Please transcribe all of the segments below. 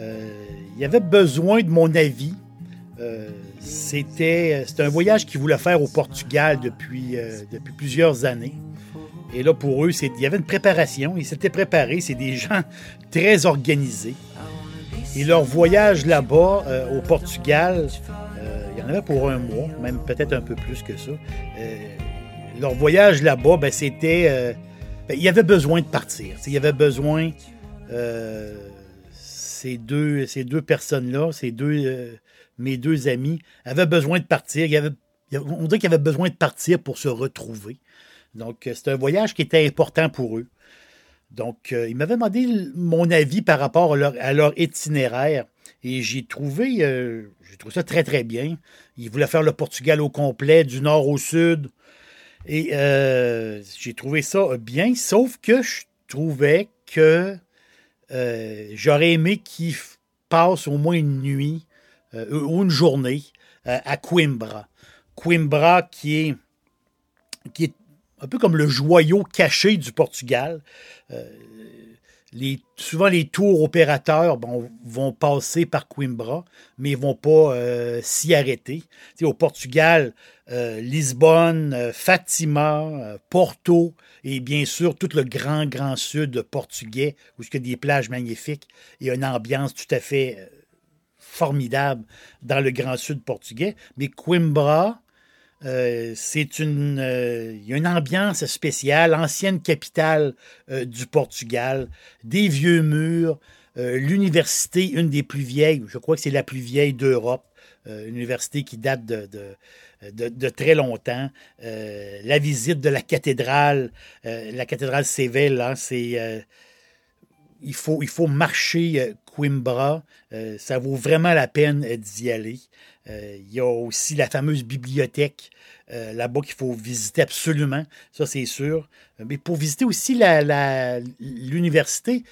Euh, il avait besoin de mon avis. Euh, c'était, un voyage qu'ils voulaient faire au Portugal depuis, euh, depuis plusieurs années. Et là, pour eux, il y avait une préparation. Ils s'étaient préparés. C'est des gens très organisés. Et leur voyage là-bas, au Portugal, il y en avait pour un mois, même peut-être un peu plus que ça. Leur voyage là-bas, ben, c'était. ben, il y avait besoin de partir. Il y avait besoin. Ces deux, personnes-là, ces deux, euh, mes deux amis, avaient besoin de partir. Il y avait, il y avait- on dirait qu'ils avaient besoin de partir pour se retrouver. Donc, euh, c'était un voyage qui était important pour eux. Donc, euh, ils m'avaient demandé mon avis par rapport à leur, itinéraire. Et j'ai trouvé, j'ai trouvé ça très, très bien. Ils voulaient faire le Portugal au complet, du nord au sud. Et j'ai trouvé ça bien, sauf que je trouvais que euh, j'aurais aimé qu'ils f- passent au moins une nuit euh, ou une journée euh, à Coimbra. Coimbra qui est, qui est un peu comme le joyau caché du Portugal. Souvent, les tours opérateurs vont passer par Coimbra, mais ils ne vont pas euh, s'y arrêter. Au Portugal, euh, Lisbonne, euh, Fatima, Porto et bien sûr tout le grand, grand sud portugais où il y a des plages magnifiques et une ambiance tout à fait formidable dans le grand sud portugais. Mais Coimbra, euh, c'est une, euh, y a une ambiance spéciale, ancienne capitale euh, du Portugal, des vieux murs, l'université, une des plus vieilles, je crois que c'est la plus vieille d'Europe, une université qui date de, de, de- très longtemps. La visite de la cathédrale, la cathédrale Séville, hein, c'est il faut, il faut marcher euh, Coimbra. Euh, ça vaut vraiment la peine euh, d'y aller. Il y a aussi la fameuse bibliothèque là-bas qu'il faut visiter absolument, ça c'est sûr. Mais pour visiter aussi l'université,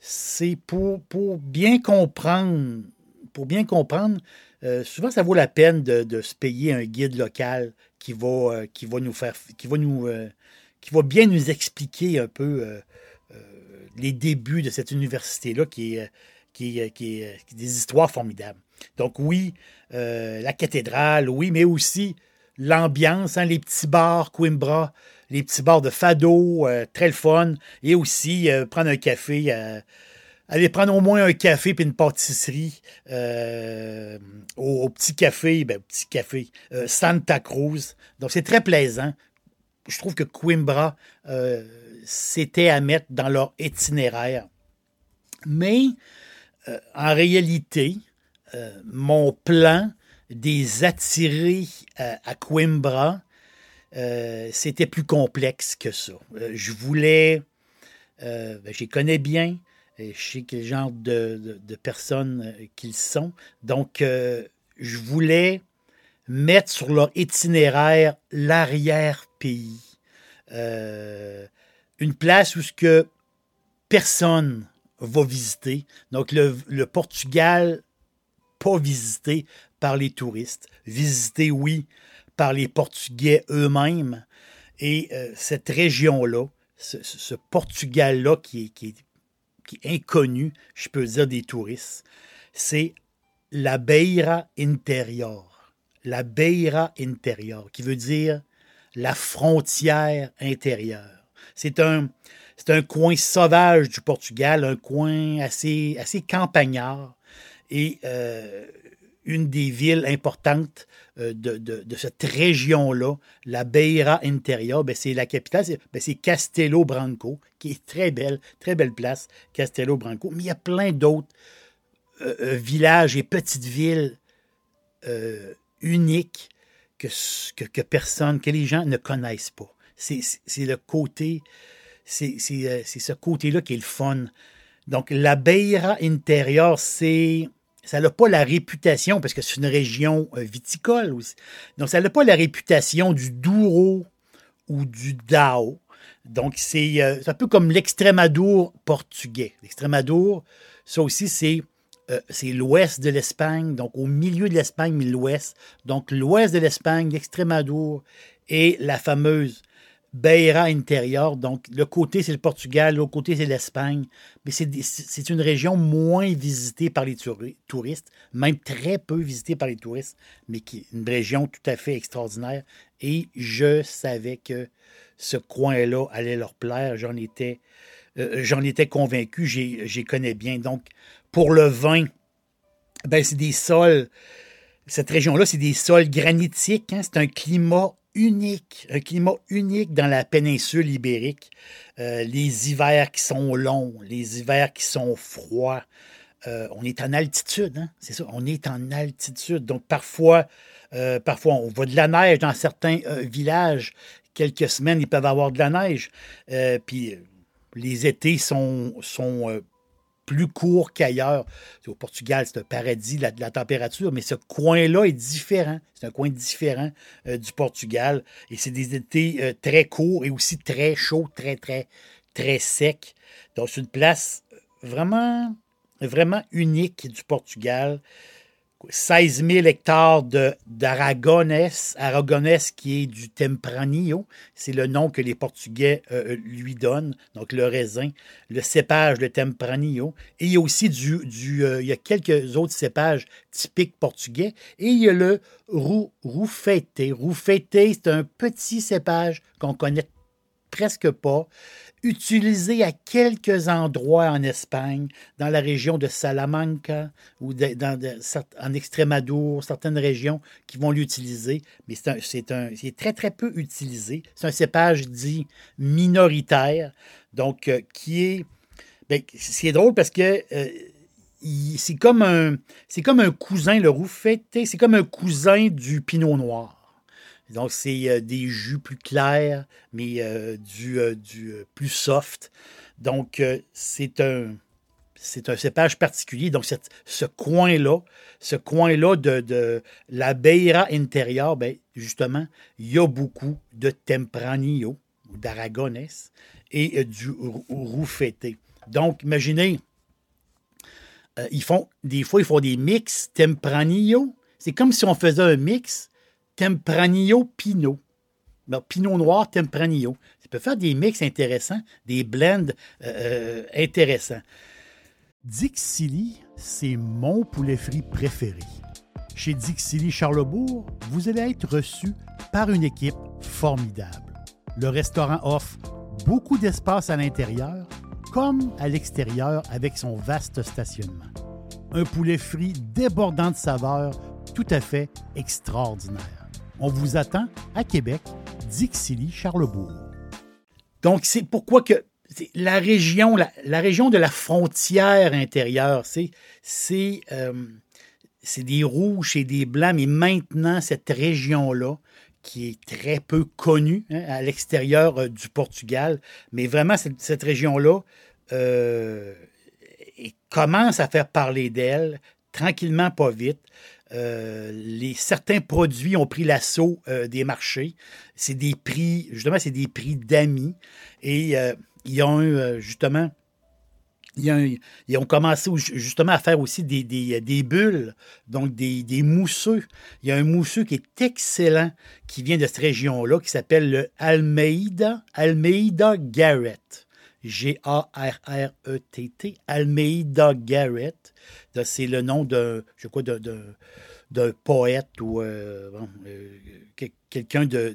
c'est pour, bien comprendre, pour bien comprendre, souvent ça vaut la peine de, se payer un guide local qui va, nous faire, qui va nous, qui va bien nous expliquer un peu les débuts de cette université-là qui est, euh, qui, est- qui est- qui est des histoires formidables. Donc oui, euh, la cathédrale, oui, mais aussi l'ambiance, hein, les petits bars Coimbra, les petits bars de Fado, euh, très le fun, et aussi euh, prendre un café, euh, aller prendre au moins un café puis une pâtisserie euh, au, petit café, ben, petit café euh, Santa Cruz. Donc c'est très plaisant. Je trouve que Coimbra, euh, c'était à mettre dans leur itinéraire. Mais euh, en réalité, euh, mon plan des attirer à, à Coimbra, euh, c'était plus complexe que ça. Euh, je voulais, euh, ben, je les connais bien, je sais quel genre de, de- personnes euh, qu'ils sont. Donc, euh, je voulais mettre sur leur itinéraire l'arrière-pays. Euh, une place où ce que personne va visiter. Donc, le, Portugal, pas visité par les touristes. Visité, oui, par les Portugais eux-mêmes. Et euh, cette région-là, ce, Portugal-là qui, est, qui est inconnu, je peux dire, des touristes, c'est la Beira Interior. La Beira Interior, qui veut dire la frontière intérieure. C'est un, coin sauvage du Portugal, un coin assez, campagnard et euh, une des villes importantes euh, de, cette région-là, la Beira Interior, ben, c'est la capitale, ben, c'est Castelo Branco, qui est très belle, très belle place, Castelo Branco. Mais il y a plein d'autres euh, villages et petites villes uniques que, que, que, personne, que les gens ne connaissent pas. C'est le côté euh, c'est ce côté-là qui est le fun. Donc, la Beira intérieure, c'est. Ça n'a pas la réputation, parce que c'est une région euh, viticole aussi. Donc, ça n'a pas la réputation du Douro ou du Dao. Donc, c'est euh, un peu comme l'Extrémadour portugais. L'Extrémadour, ça aussi, c'est c'est l'ouest de l'Espagne, donc au milieu de l'Espagne, mais l'ouest. Donc, l'ouest de l'Espagne, l'Extrémadour et la fameuse Beira intérieur. Donc, le côté, c'est le Portugal, l'autre côté, c'est l'Espagne. Mais c'est une région moins visitée par les touristes, même très peu visitée par les touristes, mais qui est une région tout à fait extraordinaire. Et je savais que ce coin-là allait leur plaire. J'en étais, euh, j'en étais convaincu. J'y connais bien. Donc, pour le vin, ben, c'est des sols. Cette région-là, c'est des sols granitiques. Hein. C'est un climat unique, un climat unique dans la péninsule ibérique. Euh, les hivers qui sont longs, les hivers qui sont froids. Euh, on est en altitude, hein? c'est ça, on est en altitude. Donc parfois, euh, on voit de la neige dans certains villages. Quelques semaines, ils peuvent avoir de la neige. puis les étés sont plus court qu'ailleurs. Au Portugal, c'est un paradis de la, température, mais ce coin-là est différent. C'est un coin différent euh, du Portugal. Et c'est des étés euh, très courts et aussi très chauds, très, très, très secs. Donc, c'est une place vraiment, vraiment unique du Portugal. 16 000 hectares d'Aragonès, Aragonès qui est du Tempranillo, c'est le nom que les Portugais euh, euh, lui donnent, donc le raisin, le cépage, le Tempranillo. Et il y a aussi du, euh, il y a quelques autres cépages typiques portugais. Et il y a le Roufete. Roufete, c'est un petit cépage qu'on connaît presque pas, utilisé à quelques endroits en Espagne, dans la région de Salamanca ou dans, en Extrémadour, certaines régions qui vont l'utiliser, mais c'est un, très très peu utilisé. C'est un cépage dit minoritaire, donc euh, qui est... Ben, c'est drôle parce que... Euh, c'est comme un c'est comme un cousin le rouffetté, c'est comme un cousin du pinot noir. Donc, c'est euh, des jus plus clairs, mais euh, du, euh, plus soft. Donc, c'est un, c'est un cépage particulier. Donc, ce coin-là, ce coin-là de, la Beira intérieure, ben, justement, il y a beaucoup de Tempranillo, ou d'Aragonès, et du Roufeté. Donc, imaginez, ils font, des fois, ils font des mix Tempranillo. C'est comme si on faisait un mix Tempranillo Pinot. Pinot noir Tempranillo. Ça peut faire des mix intéressants, des blends euh, euh, intéressants. Dixili, c'est mon poulet frit préféré. Chez Dixili Charlebourg, vous allez être reçu par une équipe formidable. Le restaurant offre beaucoup d'espace à l'intérieur comme à l'extérieur avec son vaste stationnement. Un poulet frit débordant de saveurs tout à fait extraordinaire. On vous attend à Québec, Dixilly, Charlebourg. Donc, c'est pourquoi que la région, la, région de la frontière intérieure, c'est euh, des rouges et des blancs, mais maintenant, cette région-là, qui est très peu connue hein, à l'extérieur euh, du Portugal, mais vraiment, cette, région-là euh, commence à faire parler d'elle, tranquillement, pas vite. Euh, les, certains produits ont pris l'assaut euh, des marchés. C'est des prix, justement, c'est des prix d'amis. Et euh, ils ont justement, ils ont, commencé justement à faire aussi des, des, bulles, donc des, des, mousseux. Il y a un mousseux qui est excellent, qui vient de cette région-là, qui s'appelle le Almeida, Almeida Garrett. G-A-R-R-E-T-T, Almeida Garrett. C'est le nom de, je d'un poète ou euh, euh, que- quelqu'un de-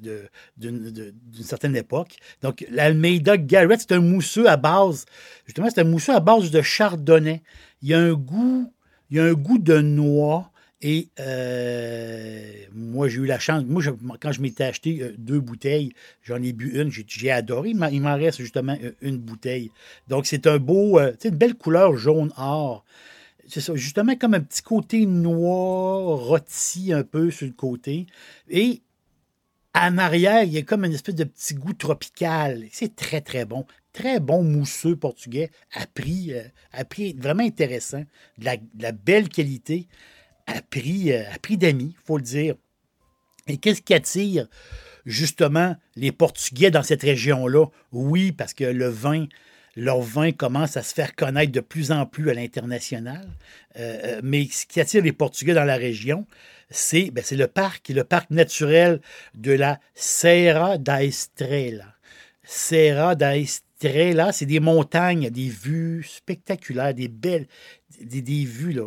d'une certaine époque. Donc, l'Almeida Garrett, c'est un mousseux à base, justement, c'est un mousseux à base de chardonnay. Il y a un goût, il y a un goût de noix. Et euh, moi, j'ai eu la chance. Moi, quand je m'étais acheté euh, deux bouteilles, j'en ai bu une, j'ai adoré. Il m'en- reste justement euh, une bouteille. Donc, c'est un beau, sais, une belle couleur jaune-or. C'est ça, justement comme un petit côté noir, rôti un peu sur le côté. Et en arrière, il y a comme une espèce de petit goût tropical. C'est très, très bon. Très bon mousseux portugais, à prix, à prix vraiment intéressant. De la belle qualité, à prix, euh, d'amis, il faut le dire. Et qu'est-ce qui attire justement les Portugais dans cette région-là? Oui, parce que le vin, leur vin commence à se faire connaître de plus en plus à l'international. Euh, euh, mais ce qui attire les Portugais dans la région, c'est ben, le parc, le parc naturel de la Serra da Estrela. Serra da Estrela, c'est des montagnes, des vues spectaculaires, des belles, des, vues.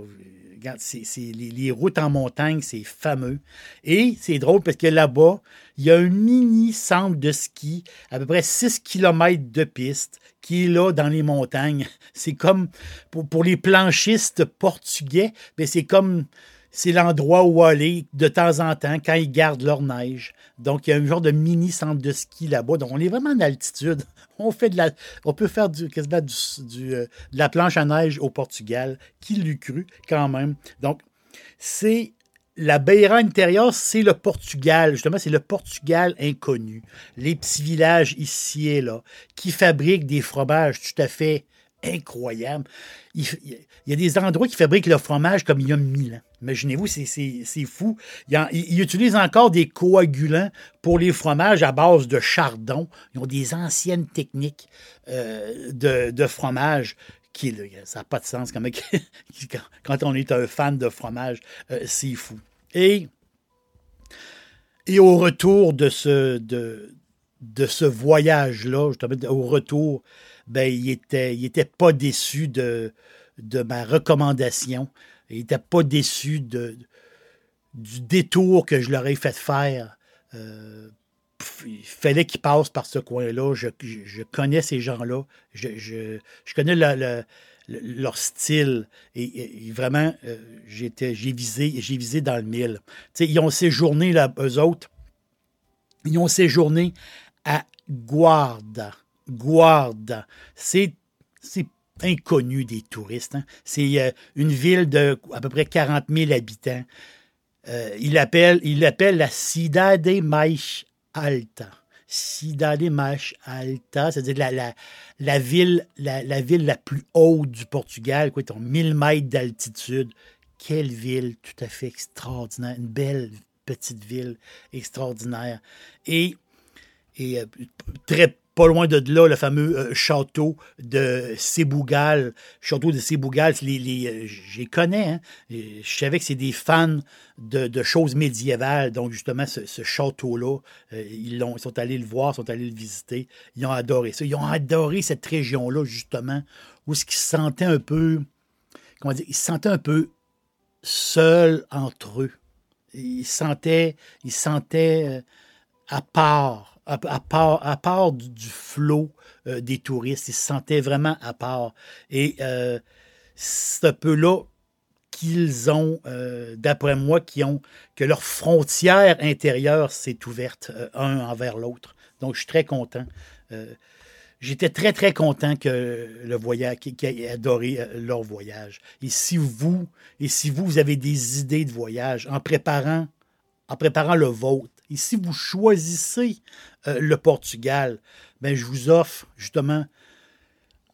C'est, les, routes en montagne, c'est fameux. Et c'est drôle parce que là-bas, il y a un mini centre de ski, à peu près 6 km de piste, qui est là dans les montagnes. C'est comme, pour, pour les planchistes portugais, c'est comme, c'est l'endroit où aller de temps en temps quand ils gardent leur neige. Donc, il y a un genre de mini centre de ski là-bas. Donc, on est vraiment en altitude. On, fait de la, on peut faire du, euh, de la planche à neige au Portugal. Qui l'eût cru quand même? Donc, c'est la Beira intérieure, c'est le Portugal. Justement, c'est le Portugal inconnu. Les petits villages ici et là qui fabriquent des fromages tout à fait incroyables. Il, y a des endroits qui fabriquent le fromage comme il y a mille ans. Imaginez-vous, c'est- fou. Ils, en- ils- ils utilisent encore des coagulants pour les fromages à base de chardon. Ils ont des anciennes techniques euh, de, fromage qui, ça n'a pas de sens. Quand on est un fan de fromage, euh, c'est fou. Et, et au retour de ce, de, de ce voyage-là, au retour, ben, il était, il était pas déçu de, de ma recommandation. Il n'était pas déçu de, du détour que je leur ai fait faire. Euh, il fallait qu'ils passent par ce coin-là. Je, connais ces gens-là. Je, connais le- le- le- leur style. Et, vraiment, euh, j'ai visé, visé dans le mille. Ils ont séjourné, là, eux autres, ils ont séjourné à Guarda. Guarda. C'est, inconnu des touristes. hein. C'est euh, une ville de à peu près 40 000 habitants. Euh, il l'appelle il l'appelle la Cidade Mais Alta. Cidade Mais Alta, c'est-à-dire la, ville, la, plus haute du Portugal, quoi, ont 1000 mètres d'altitude. Quelle ville tout à fait extraordinaire, une belle petite ville extraordinaire. Et, et euh, très pas loin de là, le fameux euh, château de Sebougal. Château de Sebougal, c'est les, les, euh, je les connais. Hein? Je savais que c'est des fans de, de choses médiévales. Donc, justement, ce, château-là, ils, ils sont allés le voir, sont allés le visiter. Ils ont adoré ça. Ils ont adoré cette région-là, justement, où ce se sentaient un peu, comment dire, ils se sentaient un peu seuls entre eux. Ils se sentaient, ils se sentaient à part, à, part, à part du, flot euh, des touristes. Ils se sentaient vraiment à part. Et euh, c'est un peu là qu'ils ont, euh, d'après moi, qui ont, que leur frontière intérieure s'est ouverte un envers l'autre. Donc, je suis très content. J'étais très, très content que le voyage, qu'ils aient adoré leur voyage. Et si vous, et si vous, vous avez des idées de voyage en préparant, en préparant le vôtre, et si vous choisissez euh, le Portugal, ben, je vous offre justement,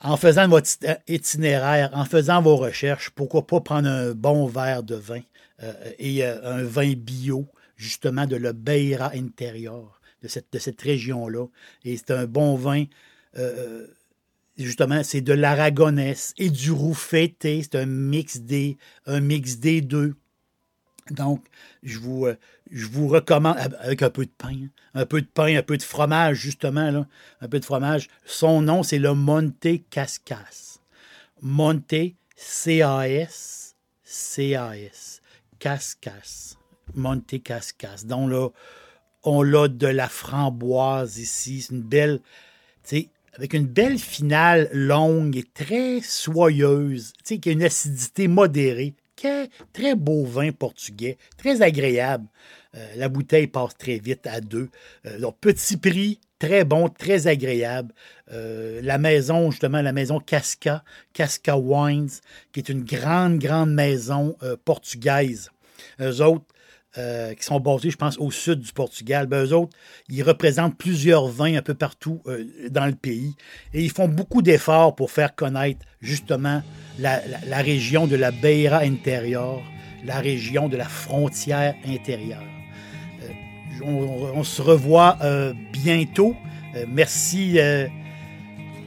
en faisant votre itinéraire, en faisant vos recherches, pourquoi pas prendre un bon verre de vin euh, et euh, un vin bio, justement de la Beira intérieur, de cette, de cette région-là. Et c'est un bon vin. euh, justement, c'est de l'aragonesse et du roux fêté. C'est un mix des, un mix des deux. Donc, je vous, euh, je vous recommande, avec un peu de pain, hein, un peu de pain, un peu de fromage, justement, un peu de fromage. Son nom, c'est le Monte Cascas. Monte, C-A-S, C-A-S. Cascas. Monte Cascas. Donc là, on a de la framboise ici. C'est une belle, tu sais, avec une belle finale longue et très soyeuse, tu sais, qui a une acidité modérée. Très beau vin portugais, très agréable. Euh, la bouteille passe très vite à deux. Euh, donc, petit prix, très bon, très agréable. Euh, la maison, justement, la maison Casca, Casca Wines, qui est une grande, grande maison portugaise. Eux autres, qui sont basés, je pense, au sud du Portugal. Ben, eux ils représentent plusieurs vins un peu partout dans le pays et ils font beaucoup d'efforts pour faire connaître justement la, région de la Beira intérieure, la région de la frontière intérieure on, se revoit euh, bientôt. Euh, merci, euh,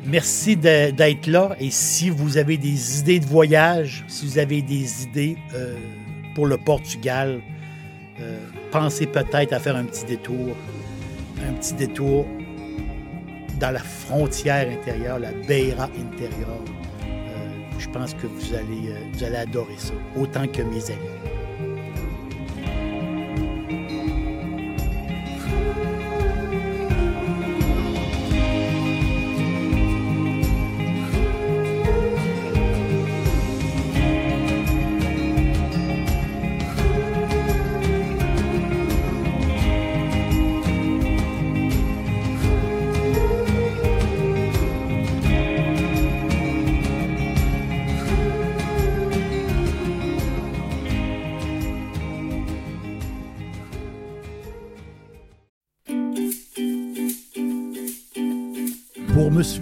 merci d'être là. Et si vous avez des idées de voyage, si vous avez des idées pour le Portugal, pensez peut-être à faire un petit détour. Un petit détour dans la frontière intérieure, la Beira intérieure. je pense que vous allez, vous allez adorer ça, autant que mes amis.